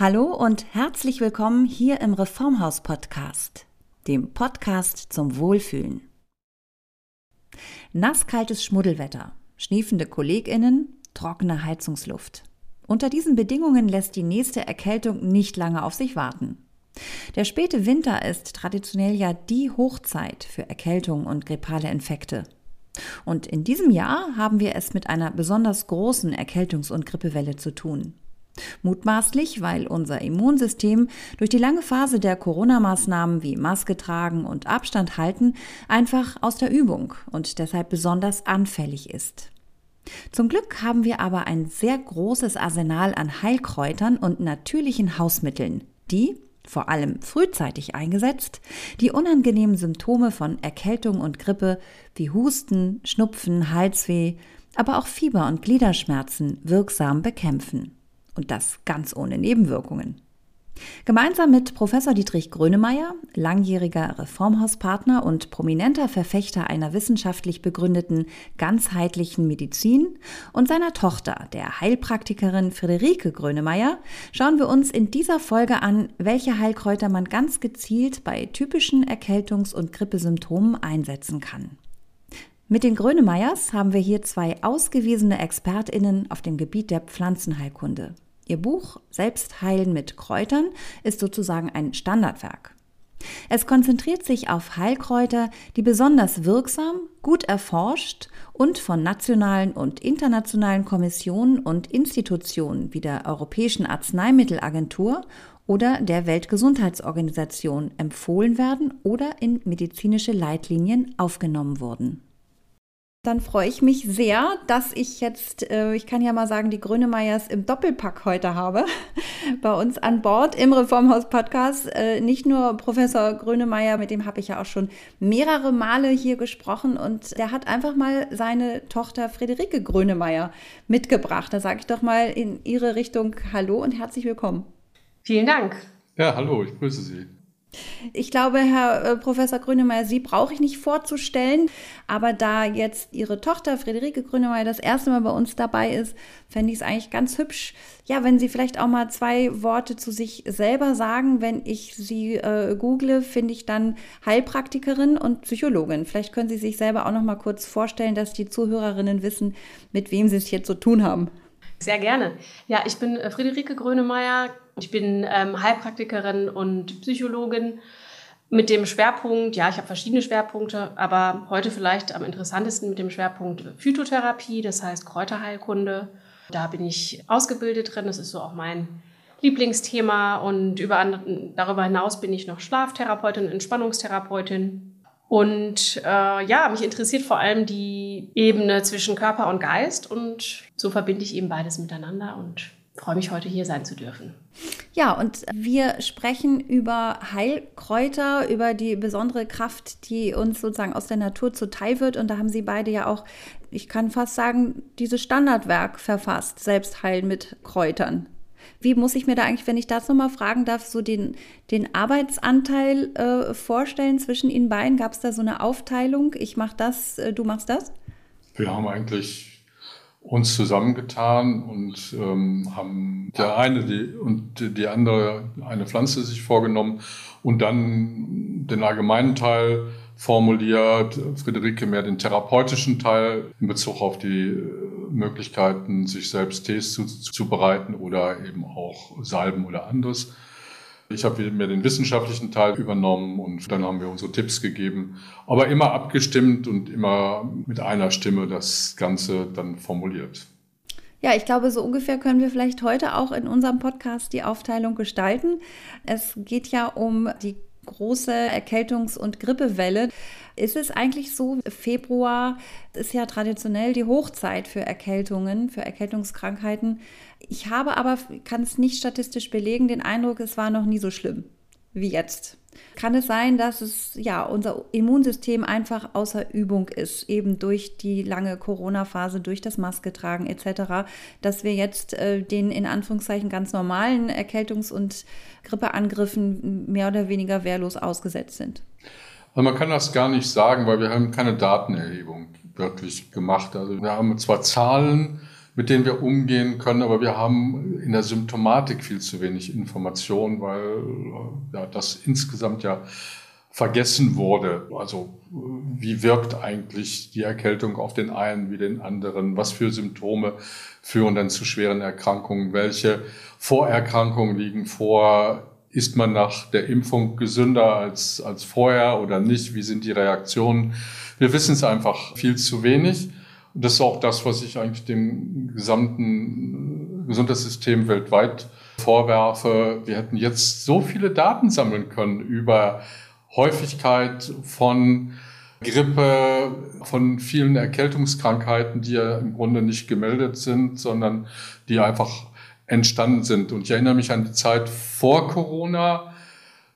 Hallo und herzlich willkommen hier im Reformhaus Podcast, dem Podcast zum Wohlfühlen. Nasskaltes Schmuddelwetter, schniefende Kolleginnen, trockene Heizungsluft. Unter diesen Bedingungen lässt die nächste Erkältung nicht lange auf sich warten. Der späte Winter ist traditionell ja die Hochzeit für Erkältung und grippale Infekte. Und in diesem Jahr haben wir es mit einer besonders großen Erkältungs- und Grippewelle zu tun. Mutmaßlich, weil unser Immunsystem durch die lange Phase der Corona-Maßnahmen wie Maske tragen und Abstand halten einfach aus der Übung und deshalb besonders anfällig ist. Zum Glück haben wir aber ein sehr großes Arsenal an Heilkräutern und natürlichen Hausmitteln, die, vor allem frühzeitig eingesetzt, die unangenehmen Symptome von Erkältung und Grippe wie Husten, Schnupfen, Halsweh, aber auch Fieber und Gliederschmerzen wirksam bekämpfen. Und das ganz ohne Nebenwirkungen. Gemeinsam mit Professor Dietrich Grönemeyer, langjähriger Reformhauspartner und prominenter Verfechter einer wissenschaftlich begründeten ganzheitlichen Medizin und seiner Tochter, der Heilpraktikerin Friederike Grönemeyer, schauen wir uns in dieser Folge an, welche Heilkräuter man ganz gezielt bei typischen Erkältungs- und Grippesymptomen einsetzen kann. Mit den Grönemeyers haben wir hier zwei ausgewiesene ExpertInnen auf dem Gebiet der Pflanzenheilkunde. Ihr Buch Selbstheilen mit Kräutern ist sozusagen ein Standardwerk. Es konzentriert sich auf Heilkräuter, die besonders wirksam, gut erforscht und von nationalen und internationalen Kommissionen und Institutionen wie der Europäischen Arzneimittelagentur oder der Weltgesundheitsorganisation empfohlen werden oder in medizinische Leitlinien aufgenommen wurden. Dann freue ich mich sehr, dass ich jetzt, äh, ich kann ja mal sagen, die Grönemeyers im Doppelpack heute habe. Bei uns an Bord im Reformhaus Podcast. Äh, nicht nur Professor Grönemeyer, mit dem habe ich ja auch schon mehrere Male hier gesprochen und der hat einfach mal seine Tochter Friederike Grönemeyer mitgebracht. Da sage ich doch mal in Ihre Richtung Hallo und herzlich willkommen. Vielen Dank. Ja, hallo, ich grüße Sie. Ich glaube, Herr äh, Professor Grünemeyer, Sie brauche ich nicht vorzustellen. Aber da jetzt Ihre Tochter Friederike Grünemeyer das erste Mal bei uns dabei ist, fände ich es eigentlich ganz hübsch, ja, wenn Sie vielleicht auch mal zwei Worte zu sich selber sagen. Wenn ich Sie äh, google, finde ich dann Heilpraktikerin und Psychologin. Vielleicht können Sie sich selber auch noch mal kurz vorstellen, dass die Zuhörerinnen wissen, mit wem Sie es jetzt zu tun haben. Sehr gerne. Ja, ich bin äh, Friederike Grönemeyer. Ich bin ähm, Heilpraktikerin und Psychologin mit dem Schwerpunkt, ja, ich habe verschiedene Schwerpunkte, aber heute vielleicht am interessantesten mit dem Schwerpunkt Phytotherapie, das heißt Kräuterheilkunde. Da bin ich ausgebildet drin, das ist so auch mein Lieblingsthema und über, darüber hinaus bin ich noch Schlaftherapeutin, Entspannungstherapeutin und äh, ja, mich interessiert vor allem die Ebene zwischen Körper und Geist und so verbinde ich eben beides miteinander und freue mich heute hier sein zu dürfen. Ja, und wir sprechen über Heilkräuter, über die besondere Kraft, die uns sozusagen aus der Natur zuteil wird. Und da haben Sie beide ja auch, ich kann fast sagen, dieses Standardwerk verfasst, Selbstheilen mit Kräutern. Wie muss ich mir da eigentlich, wenn ich das nochmal fragen darf, so den, den Arbeitsanteil äh, vorstellen zwischen Ihnen beiden? Gab es da so eine Aufteilung? Ich mache das, äh, du machst das? Wir haben eigentlich uns zusammengetan und ähm, haben der eine die, und die andere eine Pflanze sich vorgenommen und dann den allgemeinen Teil formuliert, Friederike mehr den therapeutischen Teil in Bezug auf die Möglichkeiten, sich selbst Tees zuzubereiten oder eben auch Salben oder anderes. Ich habe mir den wissenschaftlichen Teil übernommen und dann haben wir unsere Tipps gegeben, aber immer abgestimmt und immer mit einer Stimme das Ganze dann formuliert. Ja, ich glaube, so ungefähr können wir vielleicht heute auch in unserem Podcast die Aufteilung gestalten. Es geht ja um die große Erkältungs- und Grippewelle. Ist es eigentlich so, Februar ist ja traditionell die Hochzeit für Erkältungen, für Erkältungskrankheiten. Ich habe aber, kann es nicht statistisch belegen, den Eindruck, es war noch nie so schlimm wie jetzt. Kann es sein, dass es ja unser Immunsystem einfach außer Übung ist, eben durch die lange Corona-Phase, durch das Maske tragen etc., dass wir jetzt äh, den in Anführungszeichen ganz normalen Erkältungs- und Grippeangriffen mehr oder weniger wehrlos ausgesetzt sind? Also man kann das gar nicht sagen, weil wir haben keine Datenerhebung wirklich gemacht. Also wir haben zwar Zahlen, mit denen wir umgehen können, aber wir haben in der Symptomatik viel zu wenig Information, weil äh, ja, das insgesamt ja vergessen wurde. Also wie wirkt eigentlich die Erkältung auf den einen wie den anderen? Was für Symptome führen dann zu schweren Erkrankungen? Welche Vorerkrankungen liegen vor? Ist man nach der Impfung gesünder als, als vorher oder nicht? Wie sind die Reaktionen? Wir wissen es einfach viel zu wenig. Das ist auch das, was ich eigentlich dem gesamten Gesundheitssystem weltweit vorwerfe. Wir hätten jetzt so viele Daten sammeln können über Häufigkeit von Grippe, von vielen Erkältungskrankheiten, die ja im Grunde nicht gemeldet sind, sondern die einfach entstanden sind. Und ich erinnere mich an die Zeit vor Corona.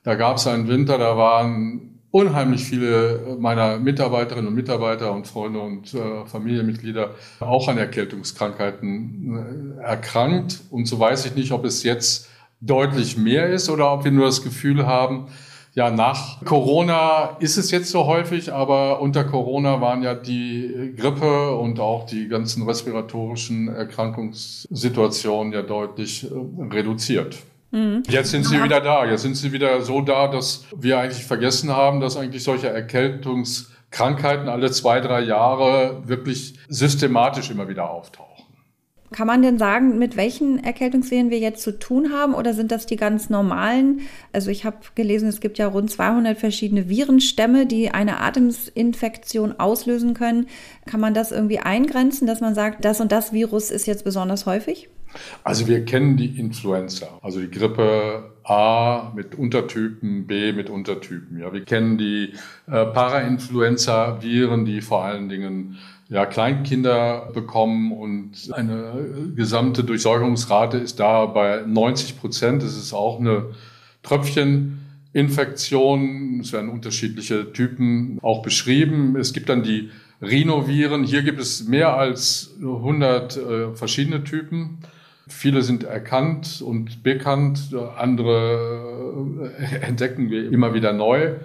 Da gab es einen Winter, da waren unheimlich viele meiner Mitarbeiterinnen und Mitarbeiter und Freunde und äh, Familienmitglieder auch an Erkältungskrankheiten äh, erkrankt. Und so weiß ich nicht, ob es jetzt deutlich mehr ist oder ob wir nur das Gefühl haben, ja, nach Corona ist es jetzt so häufig, aber unter Corona waren ja die Grippe und auch die ganzen respiratorischen Erkrankungssituationen ja deutlich äh, reduziert. Mhm. Jetzt sind sie wieder da. Jetzt sind sie wieder so da, dass wir eigentlich vergessen haben, dass eigentlich solche Erkältungskrankheiten alle zwei, drei Jahre wirklich systematisch immer wieder auftauchen. Kann man denn sagen, mit welchen Erkältungswehen wir jetzt zu tun haben oder sind das die ganz normalen? Also ich habe gelesen, es gibt ja rund 200 verschiedene Virenstämme, die eine Atemsinfektion auslösen können. Kann man das irgendwie eingrenzen, dass man sagt, das und das Virus ist jetzt besonders häufig? Also wir kennen die Influenza, also die Grippe A mit Untertypen, B mit Untertypen. Ja, wir kennen die äh, Parainfluenza-Viren, die vor allen Dingen ja, Kleinkinder bekommen und eine gesamte Durchsäuerungsrate ist da bei 90 Prozent. Das ist auch eine Tröpfcheninfektion. Es werden unterschiedliche Typen auch beschrieben. Es gibt dann die Rhinoviren. Hier gibt es mehr als 100 äh, verschiedene Typen. Viele sind erkannt und bekannt, andere äh, entdecken wir immer wieder neu.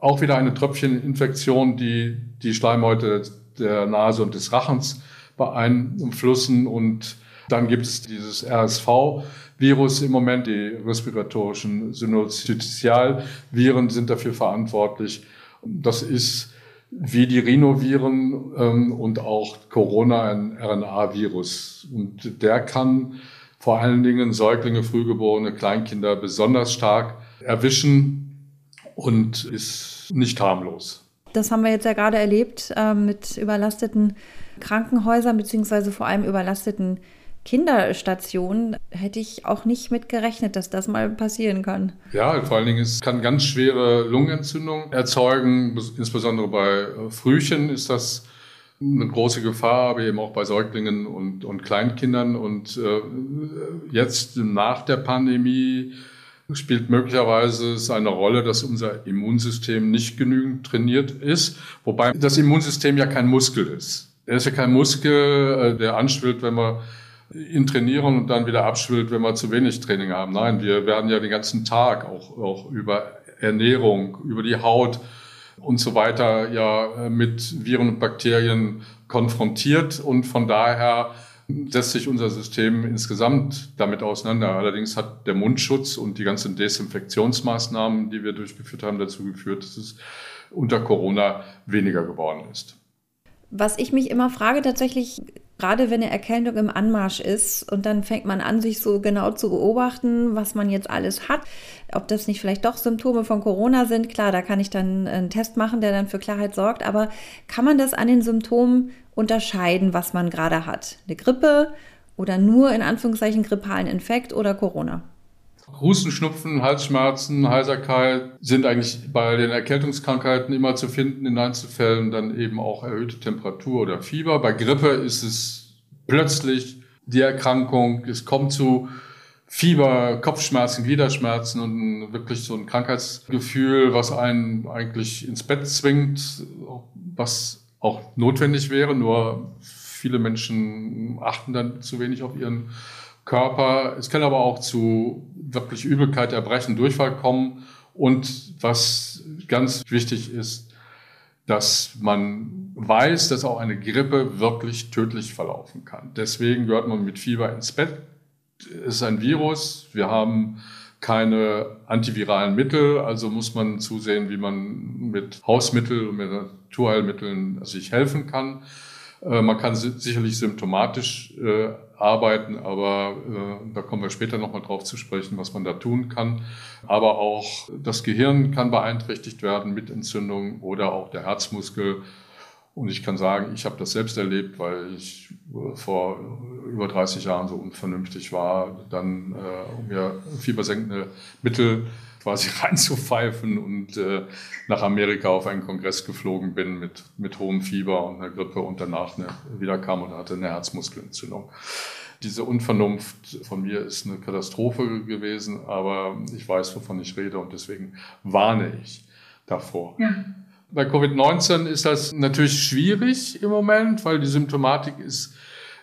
Auch wieder eine Tröpfcheninfektion, die die Schleimhäute der Nase und des Rachens beeinflussen. Und dann gibt es dieses RSV-Virus im Moment, die respiratorischen Synozitialviren sind dafür verantwortlich. Das ist wie die Rhinoviren ähm, und auch Corona ein RNA-Virus. Und der kann vor allen Dingen Säuglinge, Frühgeborene, Kleinkinder besonders stark erwischen und ist nicht harmlos. Das haben wir jetzt ja gerade erlebt äh, mit überlasteten Krankenhäusern beziehungsweise vor allem überlasteten Kinderstationen hätte ich auch nicht mit gerechnet, dass das mal passieren kann. Ja, vor allen Dingen, es kann ganz schwere Lungenentzündung erzeugen. Insbesondere bei äh, Frühchen ist das eine große Gefahr, aber eben auch bei Säuglingen und, und Kleinkindern. Und äh, jetzt nach der Pandemie spielt möglicherweise eine Rolle, dass unser Immunsystem nicht genügend trainiert ist. Wobei das Immunsystem ja kein Muskel ist. Er ist ja kein Muskel, äh, der anschwillt, wenn wir ihn trainieren und dann wieder abschwillt, wenn wir zu wenig Training haben. Nein, wir werden ja den ganzen Tag auch, auch über Ernährung, über die Haut und so weiter ja mit Viren und Bakterien konfrontiert und von daher setzt sich unser System insgesamt damit auseinander. Allerdings hat der Mundschutz und die ganzen Desinfektionsmaßnahmen, die wir durchgeführt haben, dazu geführt, dass es unter Corona weniger geworden ist. Was ich mich immer frage tatsächlich, gerade wenn eine Erkältung im Anmarsch ist und dann fängt man an, sich so genau zu beobachten, was man jetzt alles hat, ob das nicht vielleicht doch Symptome von Corona sind. Klar, da kann ich dann einen Test machen, der dann für Klarheit sorgt, aber kann man das an den Symptomen unterscheiden, was man gerade hat? Eine Grippe oder nur in Anführungszeichen grippalen Infekt oder Corona? Husten, Schnupfen, Halsschmerzen, Heiserkeit sind eigentlich bei den Erkältungskrankheiten immer zu finden, in Einzelfällen dann eben auch erhöhte Temperatur oder Fieber. Bei Grippe ist es plötzlich die Erkrankung, es kommt zu Fieber, Kopfschmerzen, Gliederschmerzen und wirklich so ein Krankheitsgefühl, was einen eigentlich ins Bett zwingt, was auch notwendig wäre, nur viele Menschen achten dann zu wenig auf ihren Körper. Es kann aber auch zu wirklich Übelkeit, Erbrechen, Durchfall kommen. Und was ganz wichtig ist, dass man weiß, dass auch eine Grippe wirklich tödlich verlaufen kann. Deswegen gehört man mit Fieber ins Bett. Es ist ein Virus. Wir haben keine antiviralen Mittel, also muss man zusehen, wie man mit Hausmitteln und mit Naturheilmitteln sich helfen kann. Äh, man kann sicherlich symptomatisch äh, arbeiten, aber äh, da kommen wir später nochmal drauf zu sprechen, was man da tun kann. Aber auch das Gehirn kann beeinträchtigt werden mit Entzündungen oder auch der Herzmuskel. Und ich kann sagen, ich habe das selbst erlebt, weil ich vor über 30 Jahren so unvernünftig war, dann äh, um mir fiebersenkende Mittel quasi reinzupfeifen und äh, nach Amerika auf einen Kongress geflogen bin mit, mit hohem Fieber und einer Grippe und danach eine, wieder kam und hatte eine Herzmuskelentzündung. Diese Unvernunft von mir ist eine Katastrophe gewesen, aber ich weiß, wovon ich rede und deswegen warne ich davor. Ja. Bei Covid-19 ist das natürlich schwierig im Moment, weil die Symptomatik ist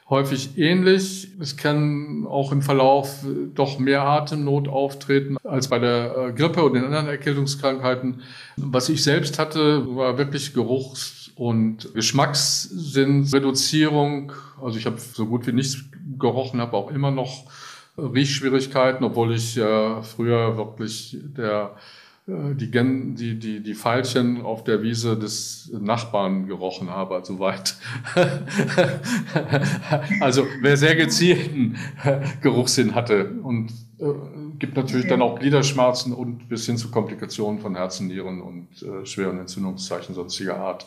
häufig ähnlich. Es kann auch im Verlauf äh, doch mehr Atemnot auftreten als bei der äh, Grippe und den anderen Erkältungskrankheiten. Was ich selbst hatte, war wirklich Geruchs- und Geschmackssinnreduzierung. Also ich habe so gut wie nichts gerochen, habe auch immer noch Riechschwierigkeiten, obwohl ich ja früher wirklich der äh, die, die, die, die Veilchen auf der Wiese des Nachbarn gerochen habe, also weit. also wer sehr gezielten Geruchssinn hatte und äh, gibt natürlich dann auch Gliederschmerzen und bis hin zu Komplikationen von Herzen, Nieren und äh, schweren Entzündungszeichen sonstiger Art.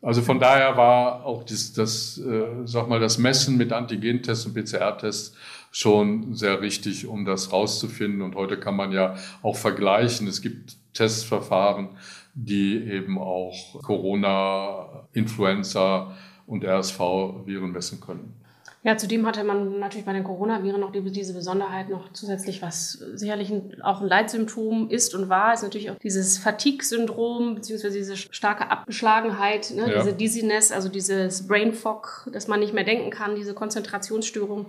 Also von daher war auch das, das äh, sag mal, das Messen mit Antigentests und PCR-Tests schon sehr richtig, um das rauszufinden. Und heute kann man ja auch vergleichen. Es gibt Testverfahren, die eben auch Corona, Influenza und RSV-Viren messen können. Ja, zudem hatte man natürlich bei den Coronaviren noch diese Besonderheit noch zusätzlich, was sicherlich auch ein Leitsymptom ist und war, ist natürlich auch dieses Fatigue-Syndrom, beziehungsweise diese starke Abgeschlagenheit, ne, ja. diese Dizziness, also dieses Brain Fog, dass man nicht mehr denken kann, diese Konzentrationsstörung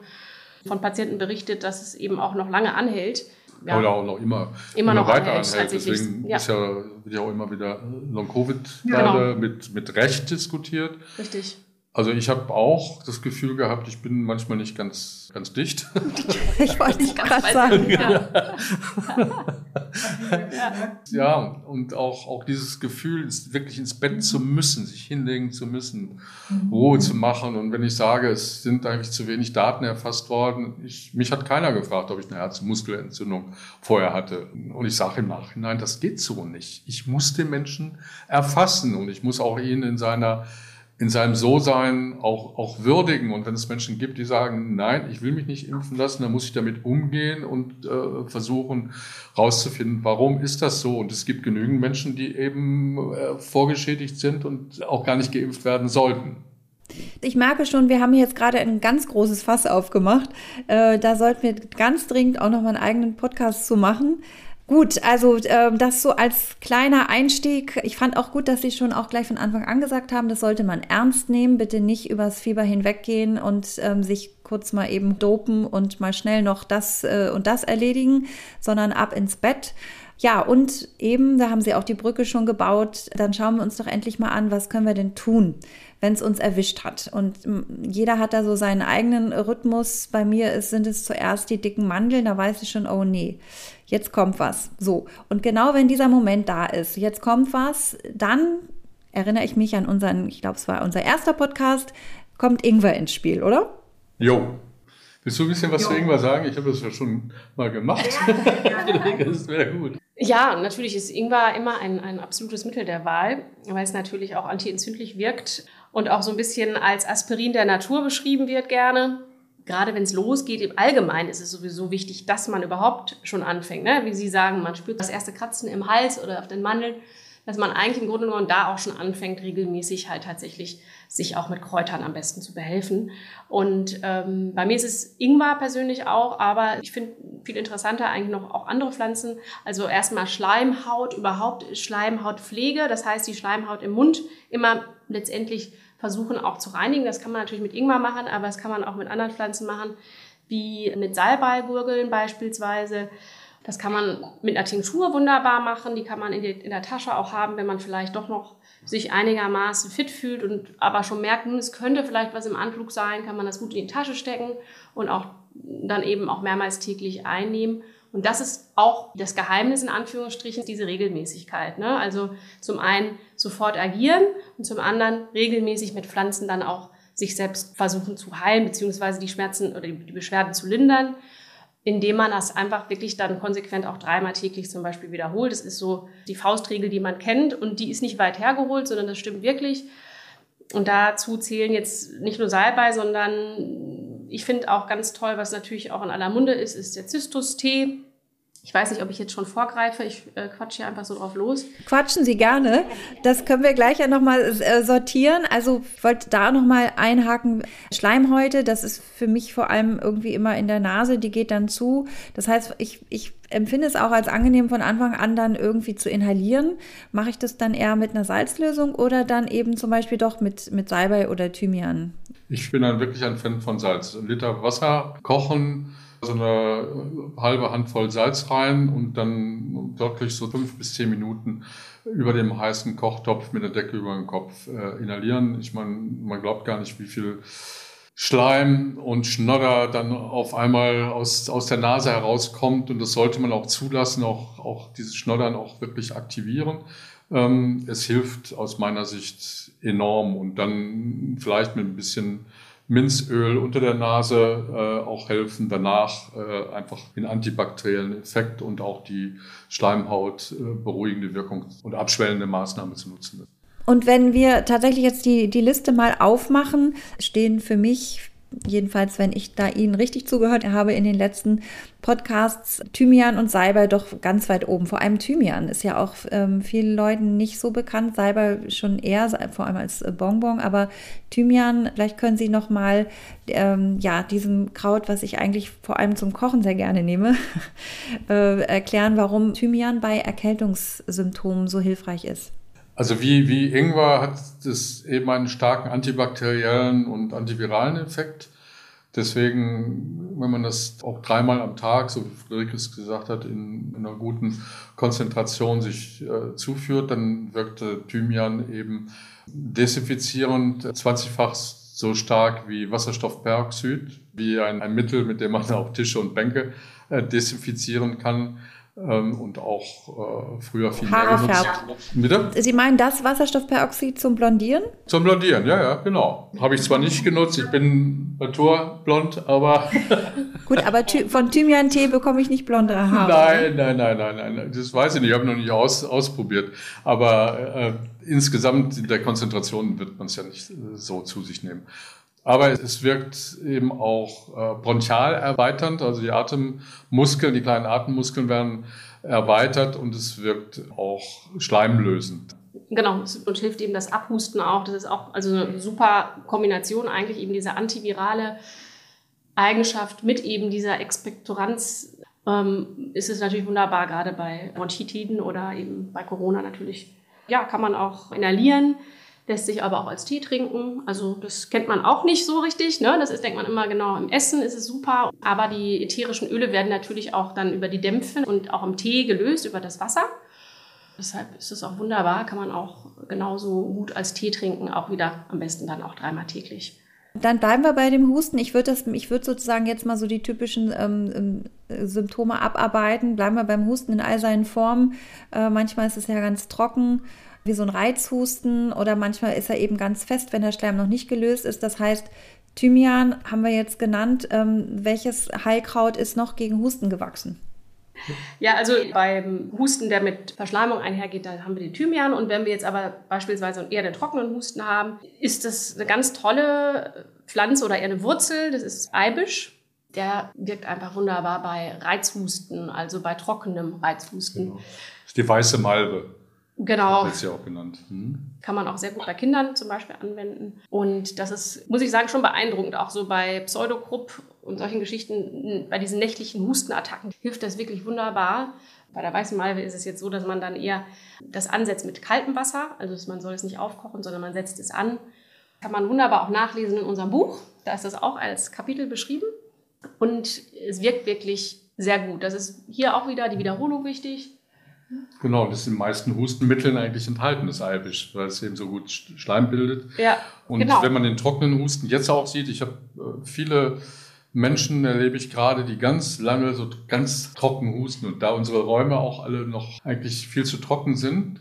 von Patienten berichtet, dass es eben auch noch lange anhält. Ja. Oder auch noch immer, immer, noch weiter anhält. anhält. Deswegen ja. ist ja, wird ja auch immer wieder Long-Covid ja, genau. mit, mit Recht diskutiert. Richtig. Also ich habe auch das Gefühl gehabt, ich bin manchmal nicht ganz, ganz dicht. Ich wollte nicht gerade sagen. Ja. ja, und auch, auch dieses Gefühl, wirklich ins Bett zu müssen, sich hinlegen zu müssen, mhm. Ruhe zu machen. Und wenn ich sage, es sind eigentlich zu wenig Daten erfasst worden, ich, mich hat keiner gefragt, ob ich eine Herzmuskelentzündung vorher hatte. Und ich sage im Nachhinein, das geht so nicht. Ich muss den Menschen erfassen und ich muss auch ihn in seiner in seinem So-Sein auch, auch würdigen. Und wenn es Menschen gibt, die sagen, nein, ich will mich nicht impfen lassen, dann muss ich damit umgehen und äh, versuchen rauszufinden, warum ist das so. Und es gibt genügend Menschen, die eben äh, vorgeschädigt sind und auch gar nicht geimpft werden sollten. Ich merke schon, wir haben jetzt gerade ein ganz großes Fass aufgemacht. Äh, da sollten wir ganz dringend auch noch mal einen eigenen Podcast zu machen. Gut, also äh, das so als kleiner Einstieg. Ich fand auch gut, dass Sie schon auch gleich von Anfang an gesagt haben, das sollte man ernst nehmen, bitte nicht übers Fieber hinweggehen und ähm, sich kurz mal eben dopen und mal schnell noch das äh, und das erledigen, sondern ab ins Bett. Ja, und eben, da haben Sie auch die Brücke schon gebaut, dann schauen wir uns doch endlich mal an, was können wir denn tun, wenn es uns erwischt hat. Und jeder hat da so seinen eigenen Rhythmus. Bei mir ist, sind es zuerst die dicken Mandeln, da weiß ich schon, oh nee, jetzt kommt was. So. Und genau wenn dieser Moment da ist, jetzt kommt was, dann erinnere ich mich an unseren, ich glaube, es war unser erster Podcast, kommt Ingwer ins Spiel, oder? Jo. Willst du ein bisschen was jo. zu Ingwer sagen? Ich habe das ja schon mal gemacht. das wäre gut. Ja, natürlich ist Ingwer immer ein, ein absolutes Mittel der Wahl, weil es natürlich auch antientzündlich wirkt und auch so ein bisschen als Aspirin der Natur beschrieben wird gerne gerade wenn es losgeht, im Allgemeinen ist es sowieso wichtig, dass man überhaupt schon anfängt. Ne? Wie Sie sagen, man spürt das erste Kratzen im Hals oder auf den Mandeln, dass man eigentlich im Grunde genommen da auch schon anfängt, regelmäßig halt tatsächlich sich auch mit Kräutern am besten zu behelfen. Und ähm, bei mir ist es Ingwer persönlich auch, aber ich finde viel interessanter eigentlich noch auch andere Pflanzen. Also erstmal Schleimhaut, überhaupt Schleimhautpflege, das heißt die Schleimhaut im Mund immer letztendlich versuchen auch zu reinigen. Das kann man natürlich mit Ingwer machen, aber das kann man auch mit anderen Pflanzen machen, wie mit Salbeigurgeln beispielsweise. Das kann man mit einer Tinktur wunderbar machen. Die kann man in, die, in der Tasche auch haben, wenn man vielleicht doch noch sich einigermaßen fit fühlt und aber schon merkt, hm, es könnte vielleicht was im Anflug sein, kann man das gut in die Tasche stecken und auch dann eben auch mehrmals täglich einnehmen. Und das ist auch das Geheimnis in Anführungsstrichen, diese Regelmäßigkeit. Ne? Also zum einen sofort agieren und zum anderen regelmäßig mit Pflanzen dann auch sich selbst versuchen zu heilen, beziehungsweise die Schmerzen oder die Beschwerden zu lindern, indem man das einfach wirklich dann konsequent auch dreimal täglich zum Beispiel wiederholt. Das ist so die Faustregel, die man kennt und die ist nicht weit hergeholt, sondern das stimmt wirklich. Und dazu zählen jetzt nicht nur Salbei, sondern ich finde auch ganz toll, was natürlich auch in aller Munde ist, ist der Zystus-Tee. Ich weiß nicht, ob ich jetzt schon vorgreife. Ich äh, quatsche hier einfach so drauf los. Quatschen Sie gerne. Das können wir gleich ja nochmal äh, sortieren. Also ich wollte da nochmal einhaken. Schleimhäute, das ist für mich vor allem irgendwie immer in der Nase, die geht dann zu. Das heißt, ich, ich empfinde es auch als angenehm von Anfang an dann irgendwie zu inhalieren. Mache ich das dann eher mit einer Salzlösung oder dann eben zum Beispiel doch mit, mit Salbei oder Thymian? Ich bin dann wirklich ein Fan von Salz. Ein Liter Wasser kochen so eine halbe Handvoll Salz rein und dann wirklich so fünf bis zehn Minuten über dem heißen Kochtopf mit der Decke über den Kopf äh, inhalieren. Ich meine, man glaubt gar nicht, wie viel Schleim und Schnodder dann auf einmal aus, aus der Nase herauskommt und das sollte man auch zulassen, auch, auch dieses Schnoddern auch wirklich aktivieren. Ähm, es hilft aus meiner Sicht enorm und dann vielleicht mit ein bisschen Minzöl unter der Nase äh, auch helfen, danach äh, einfach den antibakteriellen Effekt und auch die Schleimhaut äh, beruhigende Wirkung und abschwellende Maßnahme zu nutzen. Und wenn wir tatsächlich jetzt die, die Liste mal aufmachen, stehen für mich jedenfalls, wenn ich da Ihnen richtig zugehört habe in den letzten Podcasts, Thymian und Salbei doch ganz weit oben. Vor allem Thymian ist ja auch ähm, vielen Leuten nicht so bekannt, Salbei schon eher, vor allem als Bonbon, aber Thymian, vielleicht können Sie noch mal ähm, ja, diesem Kraut, was ich eigentlich vor allem zum Kochen sehr gerne nehme, äh, erklären, warum Thymian bei Erkältungssymptomen so hilfreich ist. Also wie, wie Ingwer hat es eben einen starken antibakteriellen und antiviralen Effekt. Deswegen, wenn man das auch dreimal am Tag, so wie Friederik es gesagt hat, in, in einer guten Konzentration sich äh, zuführt, dann wirkt Thymian eben desinfizierend, 20-fach so stark wie Wasserstoffperoxid, wie ein, ein Mittel, mit dem man auch Tische und Bänke äh, desinfizieren kann ähm, und auch äh, früher viel Haare mehr genutzt. Bitte? Sie meinen das Wasserstoffperoxid zum Blondieren? Zum Blondieren, ja, ja, genau. Habe ich zwar nicht genutzt, ich bin naturblond, aber... Gut, aber von Thymian-Tee bekomme ich nicht blonde Haare. Nein, nein, nein, nein, nein, das weiß ich nicht, ich habe noch nicht aus, ausprobiert. Aber äh, insgesamt in der Konzentration wird man es ja nicht äh, so zu sich nehmen. Aber es wirkt eben auch äh, bronchial erweiternd, also die Atemmuskeln, die kleinen Atemmuskeln werden erweitert und es wirkt auch schleimlösend. Genau, und hilft eben das Abhusten auch. Das ist auch also eine super Kombination eigentlich eben diese antivirale Eigenschaft mit eben dieser Expektoranz ähm, ist es natürlich wunderbar, gerade bei Bronchitiden oder eben bei Corona natürlich. Ja, kann man auch inhalieren lässt sich aber auch als Tee trinken. Also das kennt man auch nicht so richtig. Ne? Das ist, denkt man immer genau, im Essen ist es super. Aber die ätherischen Öle werden natürlich auch dann über die Dämpfe und auch im Tee gelöst, über das Wasser. Deshalb ist es auch wunderbar, kann man auch genauso gut als Tee trinken, auch wieder am besten dann auch dreimal täglich. Dann bleiben wir bei dem Husten. Ich würde ich sozusagen jetzt mal so die typischen ähm, ähm, Symptome abarbeiten. Bleiben wir beim Husten in all seinen Formen. Äh, manchmal ist es ja ganz trocken wie so ein Reizhusten oder manchmal ist er eben ganz fest, wenn der Schleim noch nicht gelöst ist. Das heißt, Thymian haben wir jetzt genannt. Ähm, welches Heilkraut ist noch gegen Husten gewachsen? Ja, also beim Husten, der mit Verschleimung einhergeht, da haben wir den Thymian. Und wenn wir jetzt aber beispielsweise eher den trockenen Husten haben, ist das eine ganz tolle Pflanze oder eher eine Wurzel. Das ist Eibisch. Der wirkt einfach wunderbar bei Reizhusten, also bei trockenem Reizhusten. Genau. Das ist die weiße Malbe. Genau. Wird ja auch genannt. Hm. Kann man auch sehr gut bei Kindern zum Beispiel anwenden. Und das ist, muss ich sagen, schon beeindruckend. Auch so bei Pseudogrupp und solchen Geschichten, bei diesen nächtlichen Hustenattacken hilft das wirklich wunderbar. Bei der weißen Malve ist es jetzt so, dass man dann eher das ansetzt mit kaltem Wasser. Also man soll es nicht aufkochen, sondern man setzt es an. Kann man wunderbar auch nachlesen in unserem Buch. Da ist das auch als Kapitel beschrieben. Und es wirkt wirklich sehr gut. Das ist hier auch wieder die Wiederholung wichtig. Genau, das ist in den meisten Hustenmitteln eigentlich enthalten, das Eibisch, weil es eben so gut Schleim bildet. Ja, Und genau. wenn man den trockenen Husten jetzt auch sieht, ich habe äh, viele Menschen erlebe ich gerade, die ganz lange so ganz trocken husten und da unsere Räume auch alle noch eigentlich viel zu trocken sind,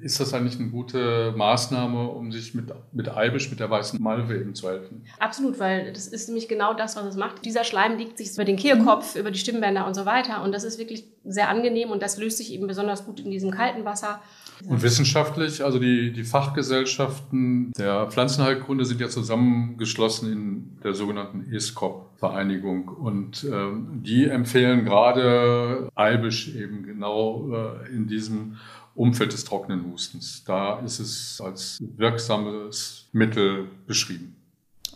ist das eigentlich eine gute Maßnahme, um sich mit, mit Eibisch, mit der weißen Malve eben zu helfen. Absolut, weil das ist nämlich genau das, was es macht. Dieser Schleim liegt sich über den Kehlkopf, über die Stimmbänder und so weiter. Und das ist wirklich sehr angenehm und das löst sich eben besonders gut in diesem kalten Wasser. Und wissenschaftlich, also die, die Fachgesellschaften der Pflanzenheilkunde sind ja zusammengeschlossen in der sogenannten ESCOP-Vereinigung. Und ähm, die empfehlen gerade Eibisch eben genau äh, in diesem Umfeld des trockenen Hustens. Da ist es als wirksames Mittel beschrieben.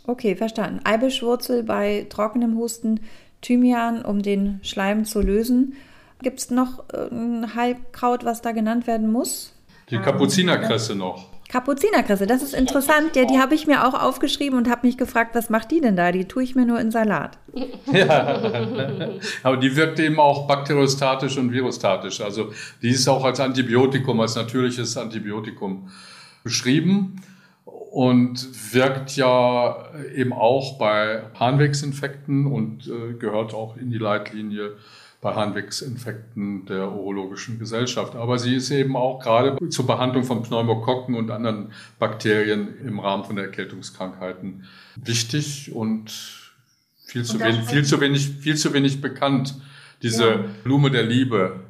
Okay, verstanden. Eibischwurzel bei trockenem Husten, Thymian, um den Schleim zu lösen. Gibt es noch äh, ein Heilkraut, was da genannt werden muss? Die Kapuzinerkresse noch. Kapuzinerkresse, das ist interessant. Ja, die habe ich mir auch aufgeschrieben und habe mich gefragt, was macht die denn da? Die tue ich mir nur in Salat. Ja, aber die wirkt eben auch bakteriostatisch und virostatisch. Also die ist auch als Antibiotikum, als natürliches Antibiotikum beschrieben und wirkt ja eben auch bei Harnwegsinfekten und äh, gehört auch in die Leitlinie bei Harnwegsinfekten der Urologischen Gesellschaft. Aber sie ist eben auch gerade zur Behandlung von Pneumokokken und anderen Bakterien im Rahmen von Erkältungskrankheiten wichtig und viel zu, Und wenig, viel zu wenig, viel zu wenig bekannt. Diese Ja. Blume der Liebe.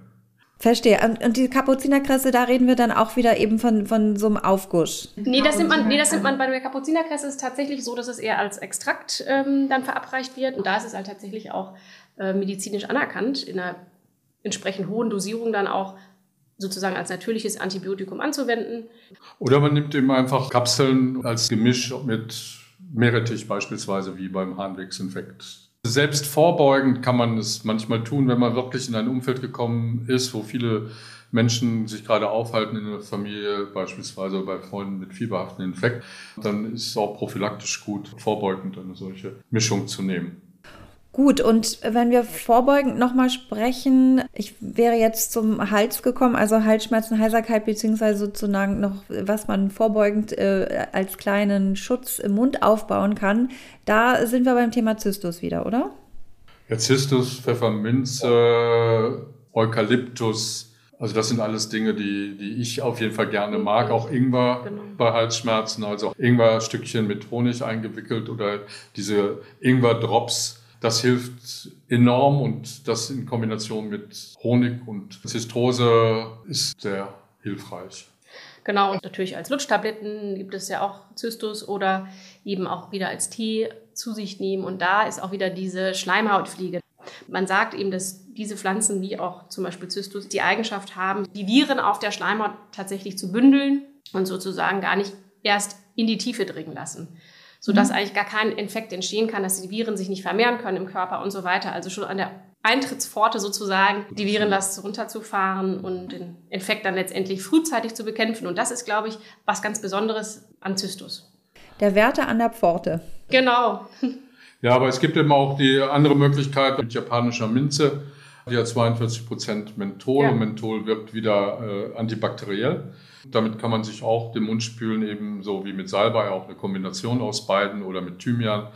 Verstehe. Und, die Kapuzinerkresse, da reden wir dann auch wieder eben von, von so einem Aufguss. Nee, das nimmt man, nee, das nimmt man bei der Kapuzinerkresse ist es tatsächlich so, dass es eher als Extrakt ähm, dann verabreicht wird. Und da ist es halt tatsächlich auch äh, medizinisch anerkannt, in einer entsprechend hohen Dosierung dann auch sozusagen als natürliches Antibiotikum anzuwenden. Oder man nimmt eben einfach Kapseln als Gemisch mit Meerrettich beispielsweise, wie beim Harnwegsinfekt. Selbst vorbeugend kann man es manchmal tun, wenn man wirklich in ein Umfeld gekommen ist, wo viele Menschen sich gerade aufhalten in der Familie, beispielsweise bei Freunden mit fieberhaften Infekt, dann ist es auch prophylaktisch gut, vorbeugend eine solche Mischung zu nehmen. Gut, und wenn wir vorbeugend nochmal sprechen, ich wäre jetzt zum Hals gekommen, also Halsschmerzen, Heiserkeit, beziehungsweise sozusagen noch, was man vorbeugend äh, als kleinen Schutz im Mund aufbauen kann. Da sind wir beim Thema Zystus wieder, oder? Ja, Zistus, Pfefferminze, Eukalyptus, also das sind alles Dinge, die, die ich auf jeden Fall gerne mag. Auch Ingwer Genau. bei Halsschmerzen, also Ingwer-Stückchen mit Honig eingewickelt oder diese Ingwer-Drops. Das hilft enorm und das in Kombination mit Honig und Zistrose ist sehr hilfreich. Genau, und natürlich als Lutschtabletten gibt es ja auch Zystus oder eben auch wieder als Tee zu sich nehmen. Und da ist auch wieder diese Schleimhautfliege. Man sagt eben, dass diese Pflanzen, wie auch zum Beispiel Zystus, die Eigenschaft haben, die Viren auf der Schleimhaut tatsächlich zu bündeln und sozusagen gar nicht erst in die Tiefe dringen lassen. Sodass eigentlich gar kein Infekt entstehen kann, dass die Viren sich nicht vermehren können im Körper und so weiter. Also schon an der Eintrittspforte sozusagen die Virenlast runterzufahren und den Infekt dann letztendlich frühzeitig zu bekämpfen. Und das ist, glaube ich, was ganz Besonderes an Zystus. Der Wärter an der Pforte. Genau. Ja, aber es gibt eben auch die andere Möglichkeit mit japanischer Minze. Die hat 42 Prozent Menthol Ja. und Menthol wirkt wieder äh, antibakteriell. Damit kann man sich auch den Mund spülen, eben so wie mit Salbei, auch eine Kombination aus beiden oder mit Thymian.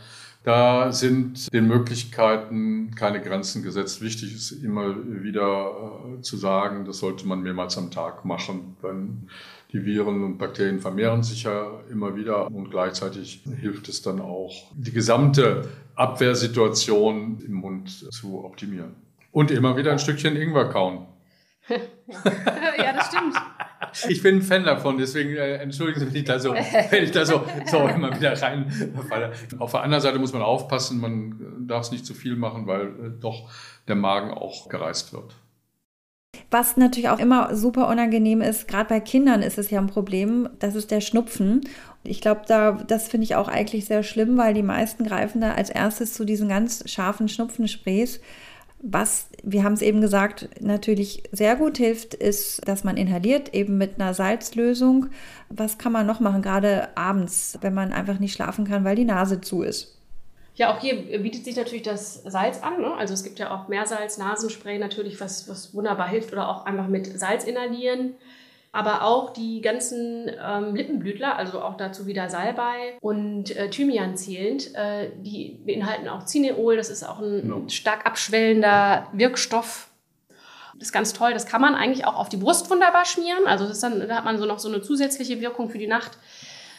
Da sind den Möglichkeiten keine Grenzen gesetzt. Wichtig ist immer wieder äh, zu sagen, das sollte man mehrmals am Tag machen, denn die Viren und Bakterien vermehren sich ja immer wieder und gleichzeitig hilft es dann auch, die gesamte Abwehrsituation im Mund zu optimieren. Und immer wieder ein Stückchen Ingwer kauen. ja, das stimmt. Ich bin ein Fan davon, deswegen äh, entschuldigen Sie, wenn ich da so, wenn ich da so, so immer wieder reinfalle. Auf der anderen Seite muss man aufpassen, man darf es nicht zu viel machen, weil äh, doch der Magen auch gereizt wird. Was natürlich auch immer super unangenehm ist, gerade bei Kindern ist es ja ein Problem, das ist der Schnupfen. Ich glaube, da, das finde ich auch eigentlich sehr schlimm, weil die meisten greifen da als erstes zu diesen ganz scharfen Schnupfensprays. Was, wir haben es eben gesagt, natürlich sehr gut hilft, ist, dass man inhaliert, eben mit einer Salzlösung. Was kann man noch machen, gerade abends, wenn man einfach nicht schlafen kann, weil die Nase zu ist? Ja, auch hier bietet sich natürlich das Salz an. Ne? Also es gibt ja auch Meersalz, Nasenspray natürlich, was, was wunderbar hilft oder auch einfach mit Salz inhalieren. Aber auch die ganzen ähm, Lippenblütler, also auch dazu wieder Salbei und äh, Thymian zählend, äh, die beinhalten auch Cineol. Das ist auch ein no. stark abschwellender Wirkstoff. Das ist ganz toll. Das kann man eigentlich auch auf die Brust wunderbar schmieren. Also dann, da hat man so noch so eine zusätzliche Wirkung für die Nacht.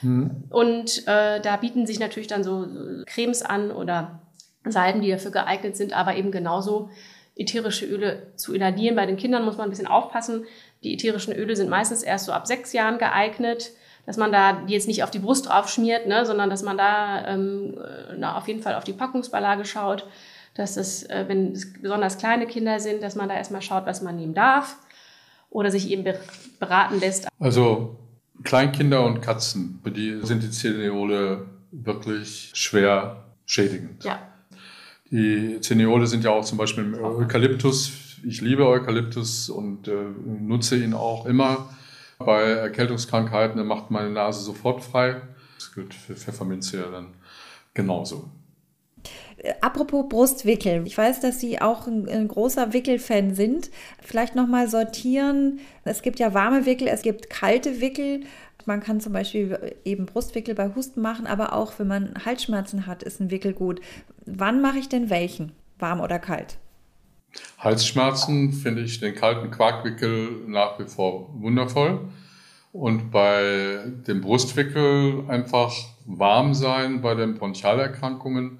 Mhm. Und äh, da bieten sich natürlich dann so Cremes an oder Salben, die dafür geeignet sind, aber eben genauso ätherische Öle zu inhalieren. Bei den Kindern muss man ein bisschen aufpassen. Die ätherischen Öle sind meistens erst so ab sechs Jahren geeignet, dass man da die jetzt nicht auf die Brust drauf schmiert, ne, sondern dass man da ähm, na, auf jeden Fall auf die Packungsbeilage schaut, dass es, äh, wenn es besonders kleine Kinder sind, dass man da erstmal schaut, was man nehmen darf oder sich eben beraten lässt. Also Kleinkinder und Katzen, für die sind die Ceneole wirklich schwer schädigend. Ja. Die Ceneole sind ja auch zum Beispiel im Eukalyptus. Ich liebe Eukalyptus und äh, nutze ihn auch immer. Bei Erkältungskrankheiten macht meine Nase sofort frei. Das gilt für Pfefferminze ja dann genauso. Apropos Brustwickel. Ich weiß, dass Sie auch ein, ein großer Wickelfan sind. Vielleicht nochmal sortieren. Es gibt ja warme Wickel, es gibt kalte Wickel. Man kann zum Beispiel eben Brustwickel bei Husten machen, aber auch wenn man Halsschmerzen hat, ist ein Wickel gut. Wann mache ich denn welchen? Warm oder kalt? Halsschmerzen finde ich den kalten Quarkwickel nach wie vor wundervoll. Und bei dem Brustwickel einfach warm sein bei den Bronchialerkrankungen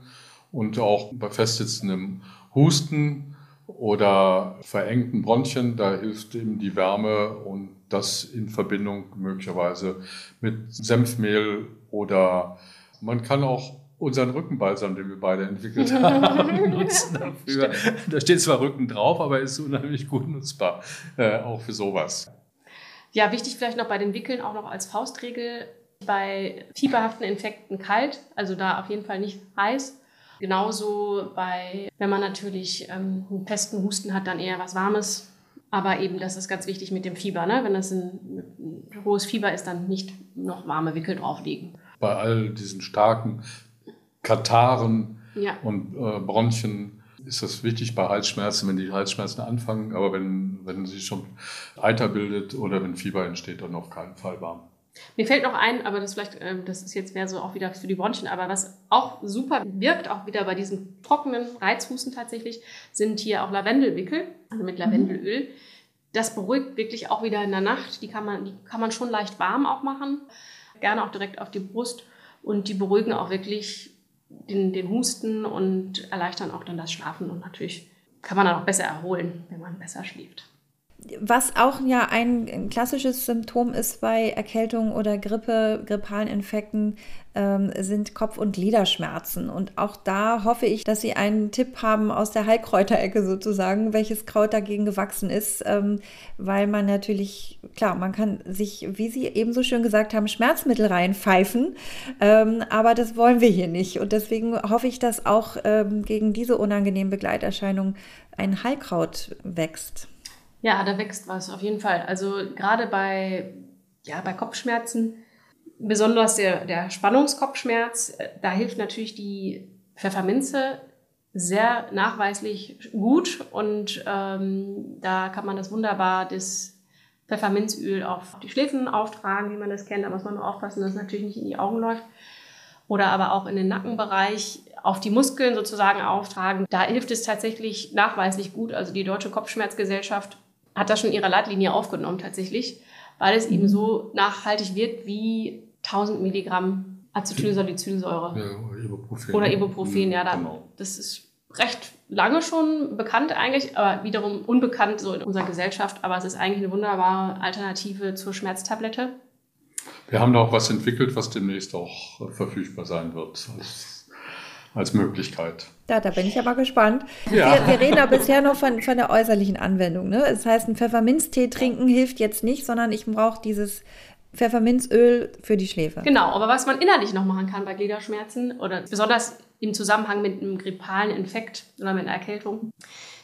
und auch bei festsitzendem Husten oder verengten Bronchien, da hilft eben die Wärme und das in Verbindung möglicherweise mit Senfmehl oder man kann auch unseren Rückenbalsam, den wir beide entwickelt haben, nutzen dafür. Da steht zwar Rücken drauf, aber ist unheimlich gut nutzbar, äh, auch für sowas. Ja, wichtig vielleicht noch bei den Wickeln auch noch als Faustregel, bei fieberhaften Infekten kalt, also da auf jeden Fall nicht heiß. Genauso bei, wenn man natürlich ähm, einen festen Husten hat, dann eher was Warmes. Aber eben, das ist ganz wichtig mit dem Fieber. Ne? Wenn das ein, ein hohes Fieber ist, dann nicht noch warme Wickel drauflegen. Bei all diesen starken Kataren ja. und äh, Bronchien ist das wichtig bei Halsschmerzen, wenn die Halsschmerzen anfangen. Aber wenn, wenn sich schon Eiter bildet oder wenn Fieber entsteht, dann auf keinen Fall warm. Mir fällt noch ein, aber das vielleicht, ähm, das ist jetzt mehr so auch wieder für die Bronchien, aber was auch super wirkt, auch wieder bei diesem trockenen Reizhusten tatsächlich, sind hier auch Lavendelwickel, also mit Lavendelöl. Das beruhigt wirklich auch wieder in der Nacht. Die kann man, die kann man schon leicht warm auch machen. Gerne auch direkt auf die Brust. Und die beruhigen auch wirklich den, den Husten und erleichtern auch dann das Schlafen. Und natürlich kann man dann auch besser erholen, wenn man besser schläft. Was auch ja ein klassisches Symptom ist bei Erkältung oder Grippe, grippalen Infekten, ähm, sind Kopf- und Gliederschmerzen. Und auch da hoffe ich, dass Sie einen Tipp haben aus der Heilkräuterecke sozusagen, welches Kraut dagegen gewachsen ist, ähm, weil man natürlich, klar, man kann sich, wie Sie eben so schön gesagt haben, Schmerzmittel reinpfeifen, ähm, aber das wollen wir hier nicht. Und deswegen hoffe ich, dass auch ähm, gegen diese unangenehmen Begleiterscheinungen ein Heilkraut wächst. Ja, da wächst was, auf jeden Fall. Also gerade bei, ja, bei Kopfschmerzen, besonders der, der Spannungskopfschmerz, äh, da hilft natürlich die Pfefferminze sehr nachweislich gut und ähm, da kann man das wunderbar, das Pfefferminzöl auf die Schläfen auftragen, wie man das kennt. Da muss man nur aufpassen, dass es natürlich nicht in die Augen läuft. Oder aber auch in den Nackenbereich auf die Muskeln sozusagen auftragen. Da hilft es tatsächlich nachweislich gut. Also die Deutsche Kopfschmerzgesellschaft hat das schon in ihrer Leitlinie aufgenommen tatsächlich, weil es eben so nachhaltig wirkt wie 1000 Milligramm Acetylsalicylsäure. Ja, oder Ibuprofen. Oder Ibuprofen, ja. Da, genau. Das ist recht lange schon bekannt eigentlich, aber wiederum unbekannt so in unserer Gesellschaft. Aber es ist eigentlich eine wunderbare Alternative zur Schmerztablette. Wir haben da auch was entwickelt, was demnächst auch verfügbar sein wird als, als Möglichkeit. Ja, da bin ich aber gespannt. Ja. Wir, wir, reden ja bisher noch von, von der äußerlichen Anwendung. Ne? Das heißt, ein Pfefferminztee trinken hilft jetzt nicht, sondern ich brauche dieses Pfefferminzöl für die Schläfe. Genau, aber was man innerlich noch machen kann bei Gliederschmerzen oder besonders im Zusammenhang mit einem grippalen Infekt oder mit einer Erkältung,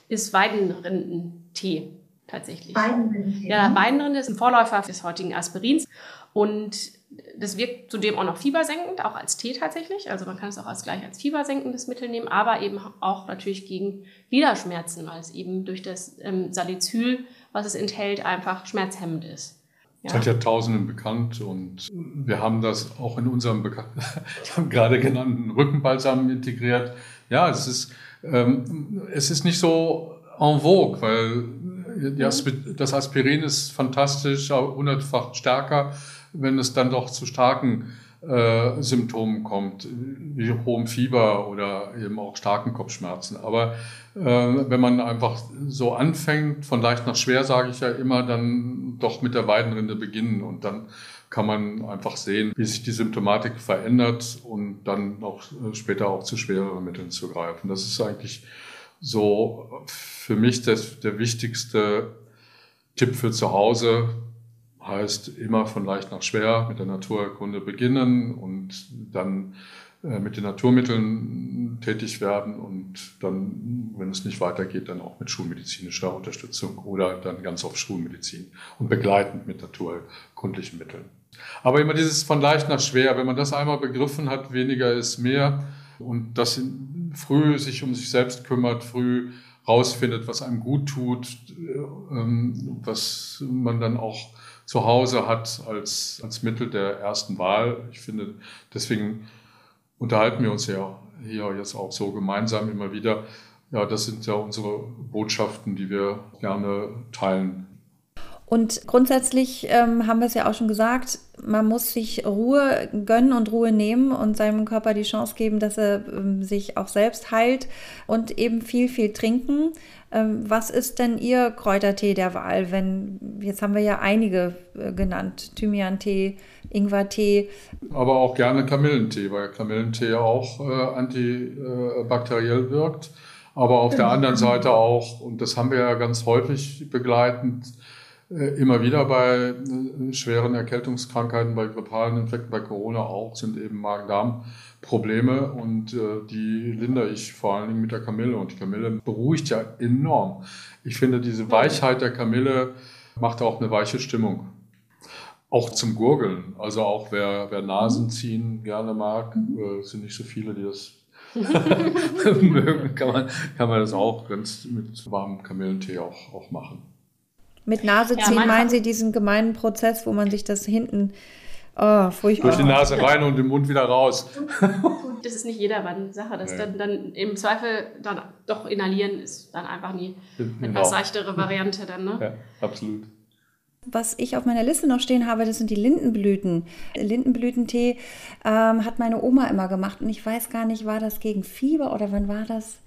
ist Weidenrindentee tatsächlich. Weidenrindentee. Ja, Weidenrinde ist ein Vorläufer des heutigen Aspirins Und das wirkt zudem auch noch fiebersenkend, auch als Tee tatsächlich. Also man kann es auch als gleich als fiebersenkendes Mittel nehmen, aber eben auch natürlich gegen Gliederschmerzen, weil es eben durch das ähm, Salicyl, was es enthält, einfach schmerzhemmend ist. Ja. Das hat ja Tausenden bekannt und wir haben das auch in unserem gerade genannten Rückenbalsam integriert. Ja, es ist, ähm, es ist nicht so en vogue, weil das Aspirin ist fantastisch, hundertfach stärker, wenn es dann doch zu starken äh, Symptomen kommt, wie hohem Fieber oder eben auch starken Kopfschmerzen. Aber äh, wenn man einfach so anfängt, von leicht nach schwer, sage ich ja immer, dann doch mit der Weidenrinde beginnen und dann kann man einfach sehen, wie sich die Symptomatik verändert und dann auch äh, später auch zu schwereren Mitteln zu greifen. Das ist eigentlich so für mich das, der wichtigste Tipp für zu Hause, heißt immer von leicht nach schwer mit der Naturkunde beginnen und dann äh, mit den Naturmitteln tätig werden und dann, wenn es nicht weitergeht, dann auch mit schulmedizinischer Unterstützung oder dann ganz auf Schulmedizin und begleitend mit naturkundlichen Mitteln. Aber immer dieses von leicht nach schwer, wenn man das einmal begriffen hat, weniger ist mehr und das früh sich um sich selbst kümmert, früh rausfindet, was einem gut tut, äh, ähm, was man dann auch zu Hause hat als, als Mittel der ersten Wahl. Ich finde, deswegen unterhalten wir uns ja hier jetzt auch so gemeinsam immer wieder. Ja, das sind ja unsere Botschaften, die wir gerne teilen und grundsätzlich ähm, haben wir es ja auch schon gesagt, man muss sich Ruhe gönnen und Ruhe nehmen und seinem Körper die Chance geben, dass er ähm, sich auch selbst heilt und eben viel, viel trinken. Ähm, was ist denn Ihr Kräutertee der Wahl? Wenn, jetzt haben wir ja einige äh, genannt, Thymian-Tee, Ingwer-Tee. Aber auch gerne Kamillentee, weil Kamillentee auch äh, antibakteriell wirkt. Aber auf der anderen Seite auch, und das haben wir ja ganz häufig begleitend, immer wieder bei äh, schweren Erkältungskrankheiten, bei grippalen Infekten, bei Corona auch, sind eben Magen-Darm-Probleme und äh, die lindere ich vor allen Dingen mit der Kamille und die Kamille beruhigt ja enorm. Ich finde, diese Weichheit der Kamille macht auch eine weiche Stimmung. Auch zum Gurgeln, also auch wer, wer Nasenziehen gerne mag, mhm. äh, sind nicht so viele, die das mögen, kann man, kann man das auch ganz mit warmem Kamillentee auch, auch machen. Mit Nase ziehen ja, meinen Sie diesen gemeinen Prozess, wo man sich das hinten oh, furchtbar durch die Nase rein und den Mund wieder raus. das ist nicht jedermanns Sache. Das nee. dann, dann im Zweifel dann doch inhalieren ist dann einfach die genau. etwas seichtere Variante dann. Ne? Ja, absolut. Was ich auf meiner Liste noch stehen habe, das sind die Lindenblüten. Lindenblütentee ähm, hat meine Oma immer gemacht und ich weiß gar nicht, war das gegen Fieber oder wann war das?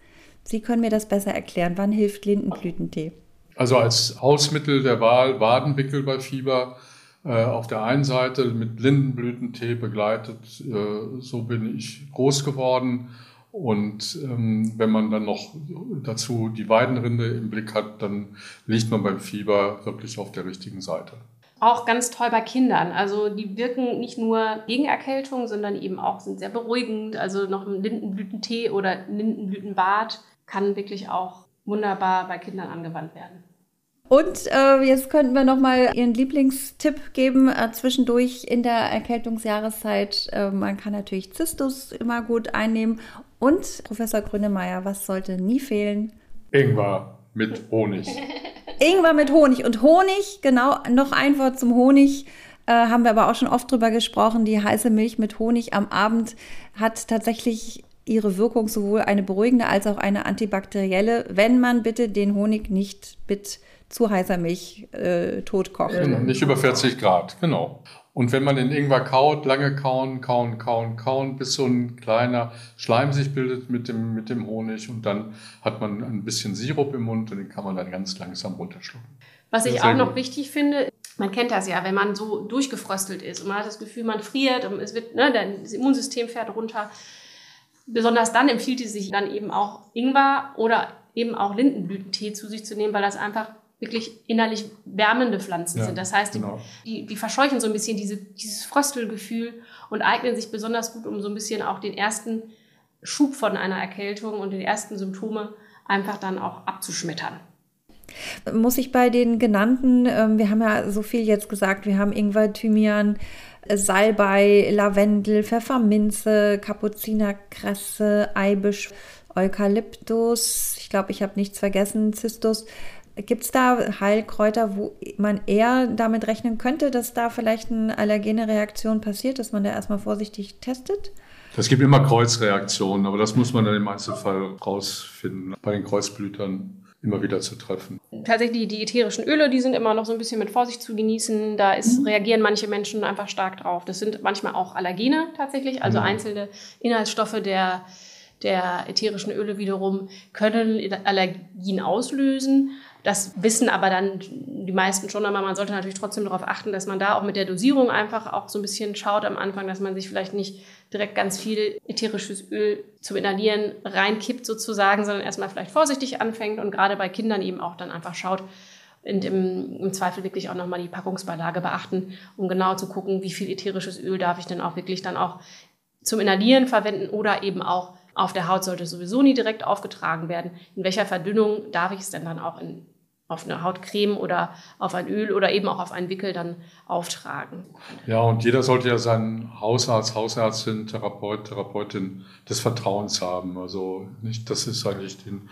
Sie können mir das besser erklären. Wann hilft Lindenblütentee? Also als Hausmittel der Wahl Wadenwickel bei Fieber äh, auf der einen Seite mit Lindenblütentee begleitet. Äh, so bin ich groß geworden. Und ähm, wenn man dann noch dazu die Weidenrinde im Blick hat, dann liegt man beim Fieber wirklich auf der richtigen Seite. Auch ganz toll bei Kindern. Also die wirken nicht nur gegen Erkältung, sondern eben auch sind sehr beruhigend. Also noch ein Lindenblütentee oder Lindenblütenbad kann wirklich auch wunderbar bei Kindern angewandt werden. Und äh, jetzt könnten wir noch mal Ihren Lieblingstipp geben äh, zwischendurch in der Erkältungsjahreszeit. Äh, man kann natürlich Zistus immer gut einnehmen. Und Professor Grünemeyer, was sollte nie fehlen? Ingwer mit Honig. Ingwer mit Honig. Und Honig, genau, noch ein Wort zum Honig. Äh, haben wir aber auch schon oft drüber gesprochen. Die heiße Milch mit Honig am Abend hat tatsächlich ihre Wirkung sowohl eine beruhigende als auch eine antibakterielle, wenn man bitte den Honig nicht mit zu heißer Milch äh, tot kocht. Genau, nicht über 40 Grad, genau. Und wenn man den Ingwer kaut, lange kauen, kauen, kauen, kauen, bis so ein kleiner Schleim sich bildet mit dem, mit dem Honig und dann hat man ein bisschen Sirup im Mund und den kann man dann ganz langsam runterschlucken. Was ich auch noch wichtig finde, man kennt das ja, wenn man so durchgefröstelt ist und man hat das Gefühl, man friert und es wird, ne, das Immunsystem fährt runter. Besonders dann empfiehlt es sich dann eben auch Ingwer oder eben auch Lindenblütentee zu sich zu nehmen, weil das einfach wirklich innerlich wärmende Pflanzen ja, sind. Das heißt, die, genau. die, die, verscheuchen so ein bisschen diese, dieses Fröstelgefühl und eignen sich besonders gut, um so ein bisschen auch den ersten Schub von einer Erkältung und die ersten Symptome einfach dann auch abzuschmettern. Muss ich bei den genannten, ähm, wir haben ja so viel jetzt gesagt, wir haben Ingwer, Thymian, Salbei, Lavendel, Pfefferminze, Kapuzinerkresse, Eibisch, Eukalyptus, ich glaube, ich habe nichts vergessen, Zistus. Gibt es da Heilkräuter, wo man eher damit rechnen könnte, dass da vielleicht eine allergene Reaktion passiert, dass man da erstmal vorsichtig testet? Es gibt immer Kreuzreaktionen, aber das muss man dann im Einzelfall rausfinden. Bei den Kreuzblütern immer wieder zu treffen. Tatsächlich die ätherischen Öle, die sind immer noch so ein bisschen mit Vorsicht zu genießen. Da ist, mhm. reagieren manche Menschen einfach stark drauf. Das sind manchmal auch Allergene tatsächlich, also mhm. einzelne Inhaltsstoffe der, der ätherischen Öle wiederum können Allergien auslösen. Das wissen aber dann die meisten schon, aber man sollte natürlich trotzdem darauf achten, dass man da auch mit der Dosierung einfach auch so ein bisschen schaut am Anfang, dass man sich vielleicht nicht direkt ganz viel ätherisches Öl zum Inhalieren reinkippt sozusagen, sondern erstmal vielleicht vorsichtig anfängt und gerade bei Kindern eben auch dann einfach schaut, und im, im Zweifel wirklich auch nochmal die Packungsbeilage beachten, um genau zu gucken, wie viel ätherisches Öl darf ich denn auch wirklich dann auch zum Inhalieren verwenden oder eben auch auf der Haut sollte sowieso nie direkt aufgetragen werden. In welcher Verdünnung darf ich es denn dann auch in auf eine Hautcreme oder auf ein Öl oder eben auch auf einen Wickel dann auftragen. Ja, und jeder sollte ja seinen Hausarzt, Hausärztin, Therapeut, Therapeutin des Vertrauens haben. Also nicht, das ist eigentlich den,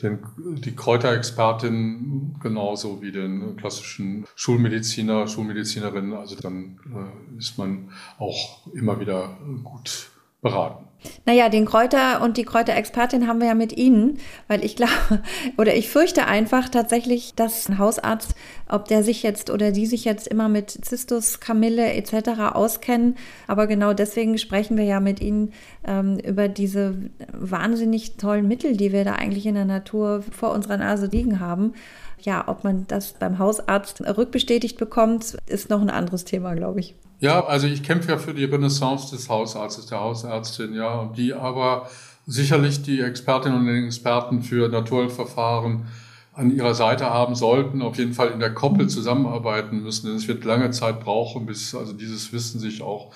den, die Kräuterexpertin genauso wie den klassischen Schulmediziner, Schulmedizinerin. Also dann äh, ist man auch immer wieder gut beraten. Naja, den Kräuter und die Kräuterexpertin haben wir ja mit Ihnen, weil ich glaube, oder ich fürchte einfach tatsächlich, dass ein Hausarzt, ob der sich jetzt oder die sich jetzt immer mit Zistus, Kamille etc. auskennen, aber genau deswegen sprechen wir ja mit Ihnen ähm, über diese wahnsinnig tollen Mittel, die wir da eigentlich in der Natur vor unserer Nase liegen haben. Ja, ob man das beim Hausarzt rückbestätigt bekommt, ist noch ein anderes Thema, glaube ich. Ja, also ich kämpfe ja für die Renaissance des Hausarztes, der Hausärztin, ja, die aber sicherlich die Expertinnen und Experten für Naturverfahren an ihrer Seite haben sollten, auf jeden Fall in der Koppel zusammenarbeiten müssen. Denn es wird lange Zeit brauchen, bis also dieses Wissen sich auch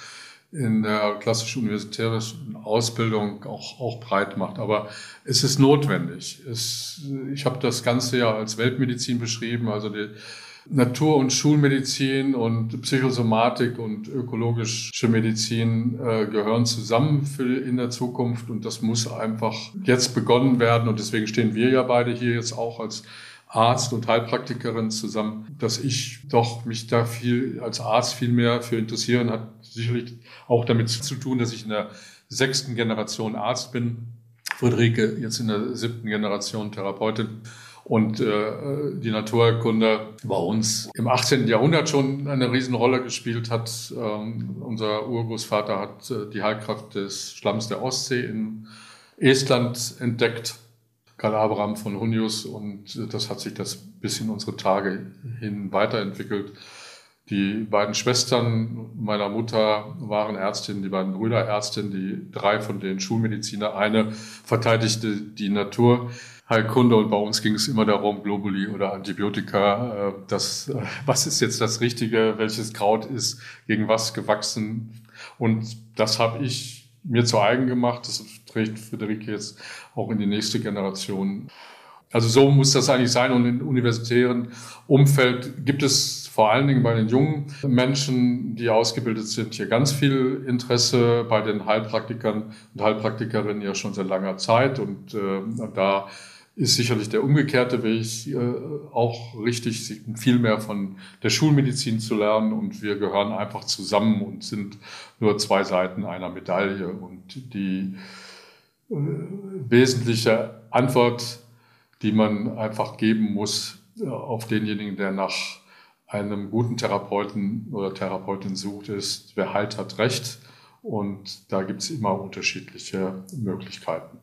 in der klassischen universitären Ausbildung auch, auch breit macht. Aber es ist notwendig. Es, ich habe das Ganze ja als Weltmedizin beschrieben, also die Natur- und Schulmedizin und Psychosomatik und ökologische Medizin äh, gehören zusammen für in der Zukunft und das muss einfach jetzt begonnen werden und deswegen stehen wir ja beide hier jetzt auch als Arzt und Heilpraktikerin zusammen, dass ich doch mich da viel als Arzt viel mehr für interessieren hat sicherlich auch damit zu tun, dass ich in der sechsten Generation Arzt bin. Friederike jetzt in der siebten Generation Therapeutin und äh, die Naturkunde bei uns im 18. Jahrhundert schon eine Riesenrolle gespielt hat. Ähm, unser Urgroßvater hat äh, die Heilkraft des Schlamms der Ostsee in Estland entdeckt, Karl Abraham von Hunius, und äh, das hat sich das bis in unsere Tage hin weiterentwickelt. Die beiden Schwestern meiner Mutter waren Ärztinnen, die beiden Brüder Ärztinnen, die drei von denen Schulmediziner. Eine verteidigte die Natur Heilkunde und bei uns ging es immer darum, Globuli oder Antibiotika, äh, das, äh, was ist jetzt das Richtige, welches Kraut ist gegen was gewachsen. Und das habe ich mir zu eigen gemacht, das trägt Friederike jetzt auch in die nächste Generation. Also so muss das eigentlich sein. Und im universitären Umfeld gibt es vor allen Dingen bei den jungen Menschen, die ausgebildet sind, hier ganz viel Interesse bei den Heilpraktikern und Heilpraktikerinnen ja schon seit langer Zeit. Und äh, da ist sicherlich der umgekehrte Weg äh, auch richtig, viel mehr von der Schulmedizin zu lernen. Und wir gehören einfach zusammen und sind nur zwei Seiten einer Medaille. Und die äh, wesentliche Antwort, die man einfach geben muss äh, auf denjenigen, der nach einem guten Therapeuten oder Therapeutin sucht, ist, wer heilt, hat Recht. Und da gibt es immer unterschiedliche Möglichkeiten.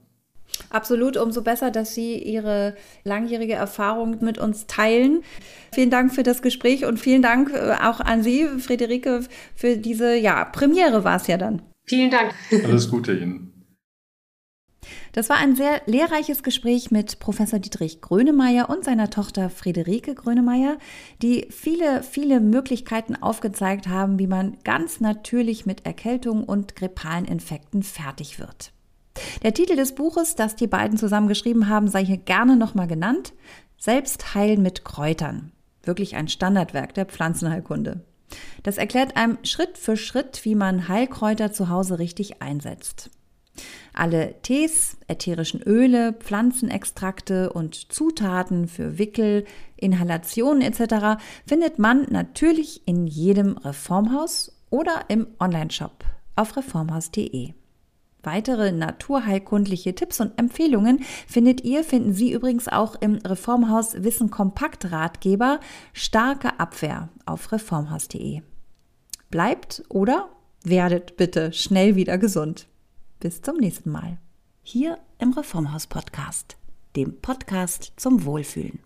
Absolut, umso besser, dass Sie Ihre langjährige Erfahrung mit uns teilen. Vielen Dank für das Gespräch und vielen Dank äh, auch an Sie, Friederike, für diese ja, Premiere war es ja dann. Vielen Dank. Alles Gute Ihnen. Das war ein sehr lehrreiches Gespräch mit Professor Dietrich Grönemeyer und seiner Tochter Friederike Grönemeyer, die viele, viele Möglichkeiten aufgezeigt haben, wie man ganz natürlich mit Erkältung und grippalen Infekten fertig wird. Der Titel des Buches, das die beiden zusammen geschrieben haben, sei hier gerne nochmal genannt. Selbst heilen mit Kräutern. Wirklich ein Standardwerk der Pflanzenheilkunde. Das erklärt einem Schritt für Schritt, wie man Heilkräuter zu Hause richtig einsetzt. Alle Tees, ätherischen Öle, Pflanzenextrakte und Zutaten für Wickel, Inhalationen etc. findet man natürlich in jedem Reformhaus oder im Onlineshop auf reformhaus.de. Weitere naturheilkundliche Tipps und Empfehlungen findet ihr, finden Sie übrigens auch im Reformhaus Wissen Kompakt Ratgeber Starke Abwehr auf reformhaus.de. Bleibt oder werdet bitte schnell wieder gesund. Bis zum nächsten Mal. Hier im Reformhaus Podcast, dem Podcast zum Wohlfühlen.